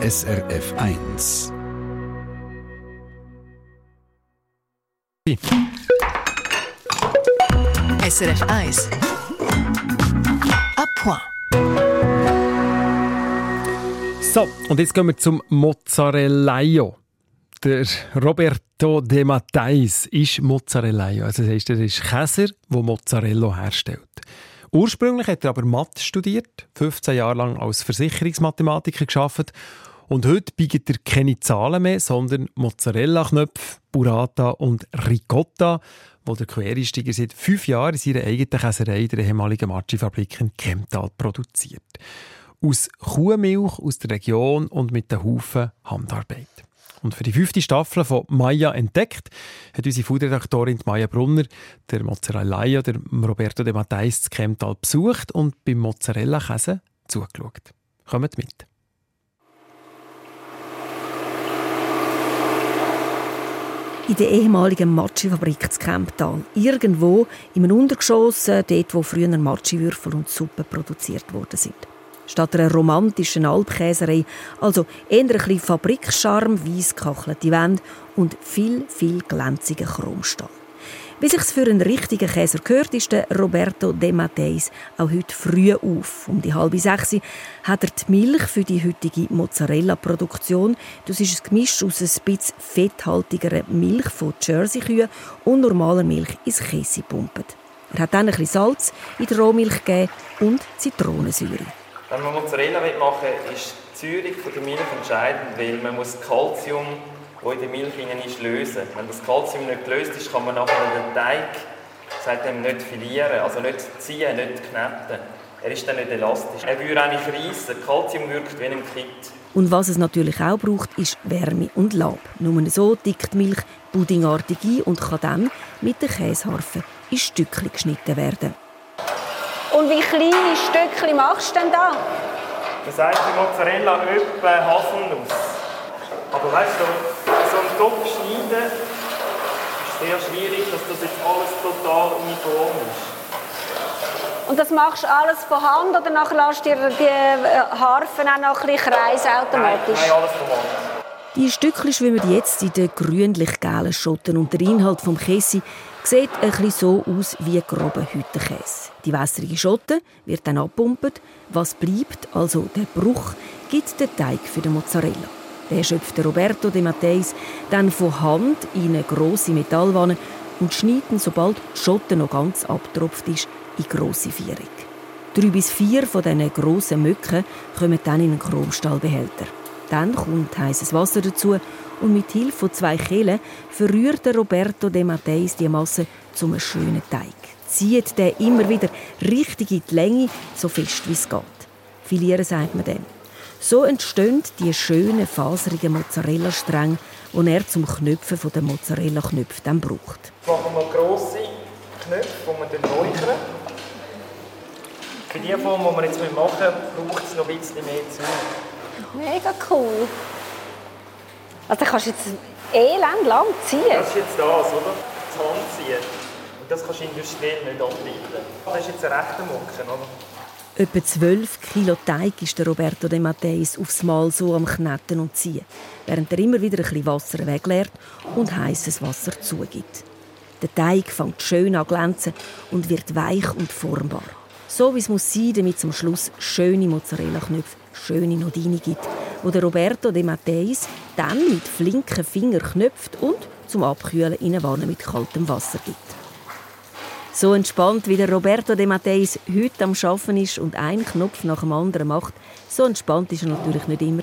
SRF 1. SRF 1. A point. So, und jetzt gehen wir zum Mozzarellaio. Der Roberto De Matteis ist Mozzarellaio. Also das heisst, er ist Käser, der Mozzarella herstellt. Ursprünglich hat er aber Mathe studiert, 15 Jahre lang als Versicherungsmathematiker geschafft und heute bietet er keine Zahlen mehr, sondern Mozzarella-Knöpfe, Burrata und Ricotta, wo der Quereinsteiger seit fünf Jahren in seiner eigenen Käserei der ehemaligen Matschi-Fabrik in Kemptal produziert. Aus Kuhmilch aus der Region und mit einem Haufen Handarbeit. Und für die fünfte Staffel von Maya entdeckt hat unsere Foodredaktorin Maya Brunner der Mozzarella der Roberto De Matteis Kemptal besucht und beim Mozzarella-Käse zugeschaut. Kommt mit. In der ehemaligen Matschi-Fabrik zu Kemptal. Irgendwo im Untergeschoss, äh, dort wo früher Matschi-Würfel und Suppe produziert worden sind. Statt einer romantischen Alpkäserei, also eher ein bisschen Fabrikscharm, weiss gekachtelte Wände und viel, viel glänziger Chromstahl. Wie sich's für einen richtigen Käser gehört, ist der Roberto De Matteis auch heute früh auf. Um die halbe sechs hat er die Milch für die heutige Mozzarella-Produktion. Das ist ein Gemisch aus ein bisschen fetthaltigerer Milch von Jersey-Kühen und normaler Milch ins Käse gepumpt. Er hat dann ein bisschen Salz in die Rohmilch gegeben und Zitronensäure. Wenn man Mozzarella machen will, ist die Säure der Milch entscheidend, weil man muss Calcium die in der Milch ist, lösen. Wenn das Kalzium nicht gelöst ist, kann man nachher den Teig sagt nicht filieren, also nicht ziehen, nicht kneten. Er ist dann nicht elastisch. Er würde eigentlich reissen. Kalzium wirkt wie ein Kit. Und was es natürlich auch braucht, ist Wärme und Lab. Nur so dickt die Milch puddingartig ein und kann dann mit der Käseharfe in Stückchen geschnitten werden. Und wie kleine Stückchen machst du denn da? Das heißt die Mozzarella etwa Haselnuss. Aber weißt du, Stock schneiden, ist sehr schwierig, dass das jetzt alles total uniform ist. Und das machst du alles von Hand oder nachher lässt du dir die äh, Harfen auch noch ein bisschen kreisen automatisch? Nein, nein, alles von Hand. Die Stückchen schwimmen jetzt in den grünlich-gelben Schotten und der Inhalt vom Käse sieht ein bisschen so aus wie grober Hüttenkäse. Die wässrige Schotte wird dann abgepumpt. Was bleibt, also der Bruch, gibt den Teig für den Mozzarella. Der schöpft Roberto De Matteis dann von Hand in eine grosse Metallwanne und schneidet ihn, sobald die Schotte noch ganz abgetropft ist, in grosse Vierung. Drei bis vier von diesen grossen Mücken kommen dann in einen Chromstahlbehälter. Dann kommt heißes Wasser dazu und mit Hilfe von zwei Kehlen verrührt Roberto De Matteis die Masse zu einem schönen Teig. Zieht den immer wieder richtig in die Länge, so fest wie es geht. Filieren sagt man dem. So entstehen die schönen, faserigen Mozzarella-Stränge, die er zum Knöpfen der Mozzarella-Knöpfe dann braucht. Machen wir grosse Knöpfe, die wir räuchern. Für die Form, die wir jetzt machen braucht es noch ein bisschen mehr Zeit. Mega cool. Also kannst du jetzt elend lang ziehen. Das ist jetzt das, oder? Das Handziehen. Und das kannst du industriell nicht anbieten. Das ist jetzt ein rechter Mucken, oder? Etwa 12 Kilo Teig ist der Roberto De Matteis aufs Mal so am Knetten und Ziehen, während er immer wieder ein Wasser wegleert und heißes Wasser zugibt. Der Teig fängt schön an glänzen und wird weich und formbar. So wie es muss sein, damit es am Schluss schöne Mozzarella-Knöpfe, schöne Nodini gibt, wo der Roberto De Matteis dann mit flinken Fingern knöpft und zum Abkühlen in eine Wanne mit kaltem Wasser gibt. So entspannt wie der Roberto De Matteis heute am Schaffen ist und einen Knopf nach dem anderen macht, so entspannt ist er natürlich nicht immer.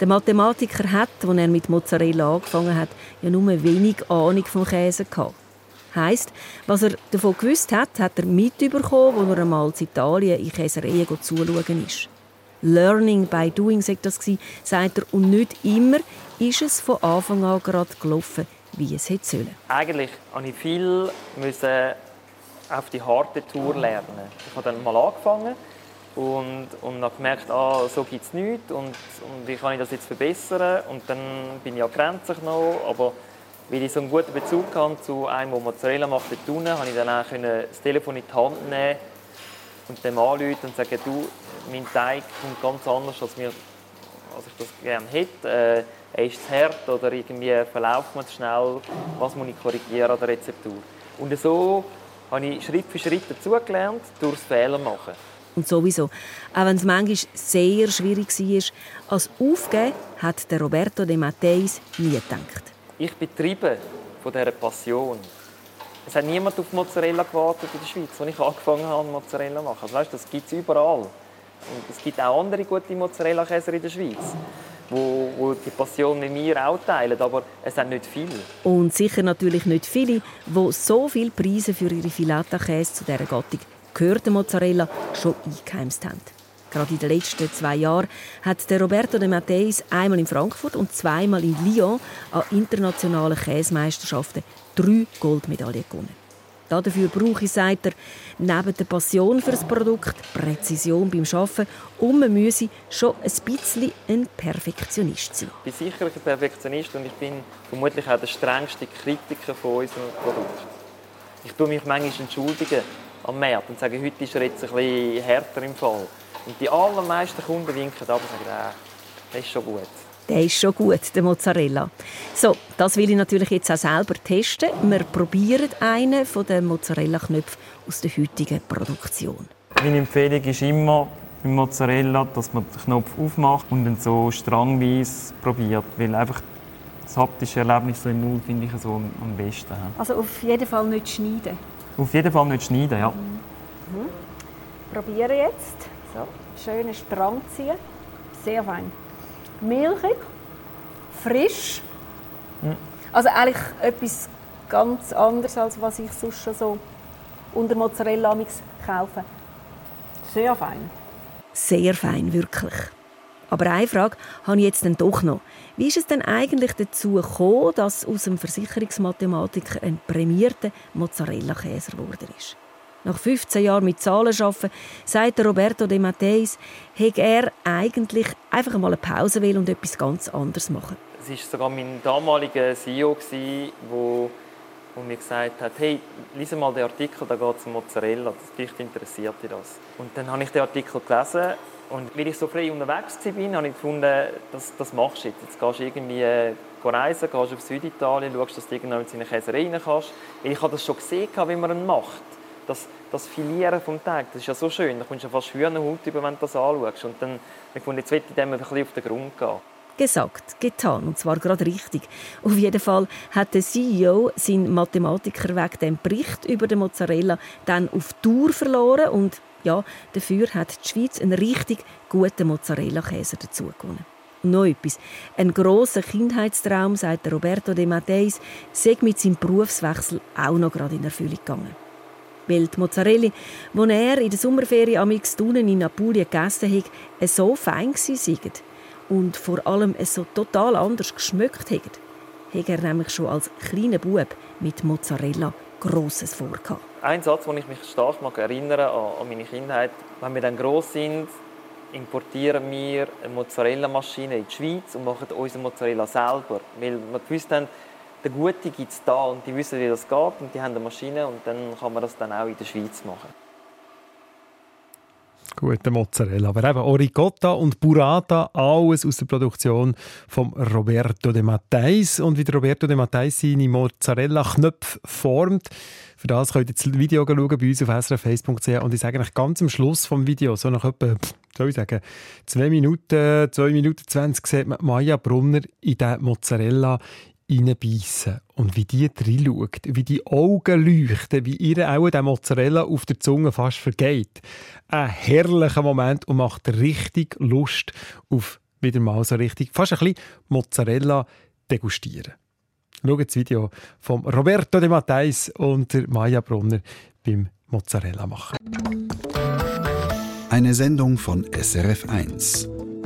Der Mathematiker hat, als er mit Mozzarella angefangen hat, ja nur wenig Ahnung vom Käse gehabt. Heißt, was er davon gewusst hat, hat er mitbekommen, als er einmal in Italien in Käsereien zuschauen ist. Learning by doing, sagt das sagt er, und nicht immer ist es von Anfang an gerade gelaufen, wie es hätte sollen. Eigentlich musste ich viel auf die harte Tour lernen. Ich habe dann mal angefangen und, und habe gemerkt, ah, so gibt es nichts und, und wie kann ich das jetzt verbessern. Und dann bin ich an Grenzen genommen, aber weil ich so einen guten Bezug hatte zu einem, der Mozzarella macht, konnte ich dann auch das Telefon in die Hand nehmen und dem anrufen und sagen, du, mein Teig kommt ganz anders, als wir, als ich das gerne hätte. Äh, ist zu hart oder irgendwie verläuft man zu schnell, was muss ich korrigieren an der Rezeptur. Und so habe ich Schritt für Schritt dazugelernt, durchs Fehler machen. Und sowieso, auch wenn es manchmal sehr schwierig war, als Aufgeben hat der Roberto De Matteis nie gedacht. Ich bin getrieben von dieser Passion. Es hat niemand auf Mozzarella gewartet in der Schweiz, als ich angefangen habe, Mozzarella zu machen. Also, weißt, das gibt es überall. Und es gibt auch andere gute Mozzarella-Käser in der Schweiz, wo, wo die Passion mit mir auch teilen, aber es sind nicht viele. Und sicher natürlich nicht viele, die so viele Preise für ihre Filata-Käse zu dieser Gattung gehörten Mozzarella schon eingeheimst haben. Gerade in den letzten zwei Jahren hat der Roberto de Matteis einmal in Frankfurt und zweimal in Lyon an internationalen Käsemeisterschaften drei Goldmedaillen gewonnen. Dafür brauche ich, sagt er, neben der Passion für das Produkt, Präzision beim Arbeiten und man müsse schon ein bisschen ein Perfektionist sein. Ich bin sicher ein Perfektionist und ich bin vermutlich auch der strengste Kritiker von unserem Produkt. Ich tue mich manchmal entschuldigen am Markt und sage, heute ist er jetzt ein bisschen härter im Fall. Und die allermeisten Kunden winken ab und sagen, äh, das ist schon gut. Der ist schon gut, der Mozzarella. So, das will ich natürlich jetzt auch selber testen. Wir probieren einen von den Mozzarella-Knöpfen aus der heutigen Produktion. Meine Empfehlung ist immer beim Mozzarella, dass man den Knopf aufmacht und dann so strangweise probiert, weil einfach das haptische Erlebnis so im Mund finde ich so am besten. Also auf jeden Fall nicht schneiden. Auf jeden Fall nicht schneiden, ja. Mhm. Probiere jetzt. So, schönen Strang ziehen. Sehr fein. Milchig, frisch. Mhm. Also eigentlich etwas ganz anderes, als was ich sonst schon so unter Mozzarella kaufe. Sehr fein. Sehr fein, wirklich. Aber eine Frage habe ich jetzt dann doch noch. Wie ist es denn eigentlich dazu gekommen, dass aus dem Versicherungsmathematiker ein prämierter Mozzarella-Käser geworden ist? Nach 15 Jahren mit Zahlen arbeiten, sagt Roberto De Matteis, hätte er eigentlich einfach mal eine Pause will und etwas ganz anderes machen. Es war sogar mein damaliger CEO, der mir gesagt hat, hey, lies mal den Artikel, da geht es um Mozzarella, vielleicht interessiert dich das. Und dann habe ich den Artikel gelesen und weil ich so frei unterwegs war, habe ich gefunden, das, das machst du jetzt. Jetzt gehst du irgendwie äh, reisen, gehst auf Süditalien, schaust, dass du irgendwann mit seinen Käse rein kannst. Ich habe das schon gesehen, wie man ihn macht. Das, das Filieren vom Tag, das ist ja so schön. Da kommst du fast Hühnerhaut über, wenn du das anschaust. Und dann ich gefunden, jetzt will ich dem ein bisschen auf den Grund gehen. Gesagt, getan, und zwar gerade richtig. Auf jeden Fall hat der CEO seinen Mathematiker wegen dem Bericht über den Mozzarella dann auf Tour verloren und ja, dafür hat die Schweiz einen richtig guten Mozzarella-Käse dazu noch etwas. Ein grosser Kindheitstraum, sagt Roberto De Matteis, sei mit seinem Berufswechsel auch noch gerade in Erfüllung gegangen. Weil die Mozzarella, die er in der Sommerferien am Tunen in Apulien gegessen hat, so fein waren und vor allem so total anders geschmeckt haben, hat er nämlich schon als kleiner Bub mit Mozzarella Grosses vorgehabt. Ein Satz, den ich mich stark mag an meine Kindheit, wenn wir dann gross sind, importieren wir eine Mozzarella-Maschine in die Schweiz und machen unsere Mozzarella selber. Weil wir gewusst haben, der Gute gibt es da und die wissen, wie das geht und die haben eine Maschine und dann kann man das dann auch in der Schweiz machen. Gute Mozzarella. Aber eben Oricotta und Burrata, alles aus der Produktion von Roberto de Matteis. Und wie Roberto de Matteis seine Mozzarella-Knöpfe formt, für das könnt ihr das Video schauen bei uns auf srf.ch. Und ich sage eigentlich ganz am Schluss vom Video, so nach etwa, soll ich sagen, zwei Minuten, zwei Minuten zwanzig, sieht man Maya Brunner in den Mozzarella reinbeissen und wie die reinschaut, wie die Augen leuchten, wie ihr auch der Mozzarella auf der Zunge fast vergeht. Ein herrlicher Moment und macht richtig Lust auf wieder mal so richtig, fast ein bisschen Mozzarella degustieren. Schaut das Video von Roberto de Matteis und Maya Brunner beim Mozzarella machen. Eine Sendung von SRF1.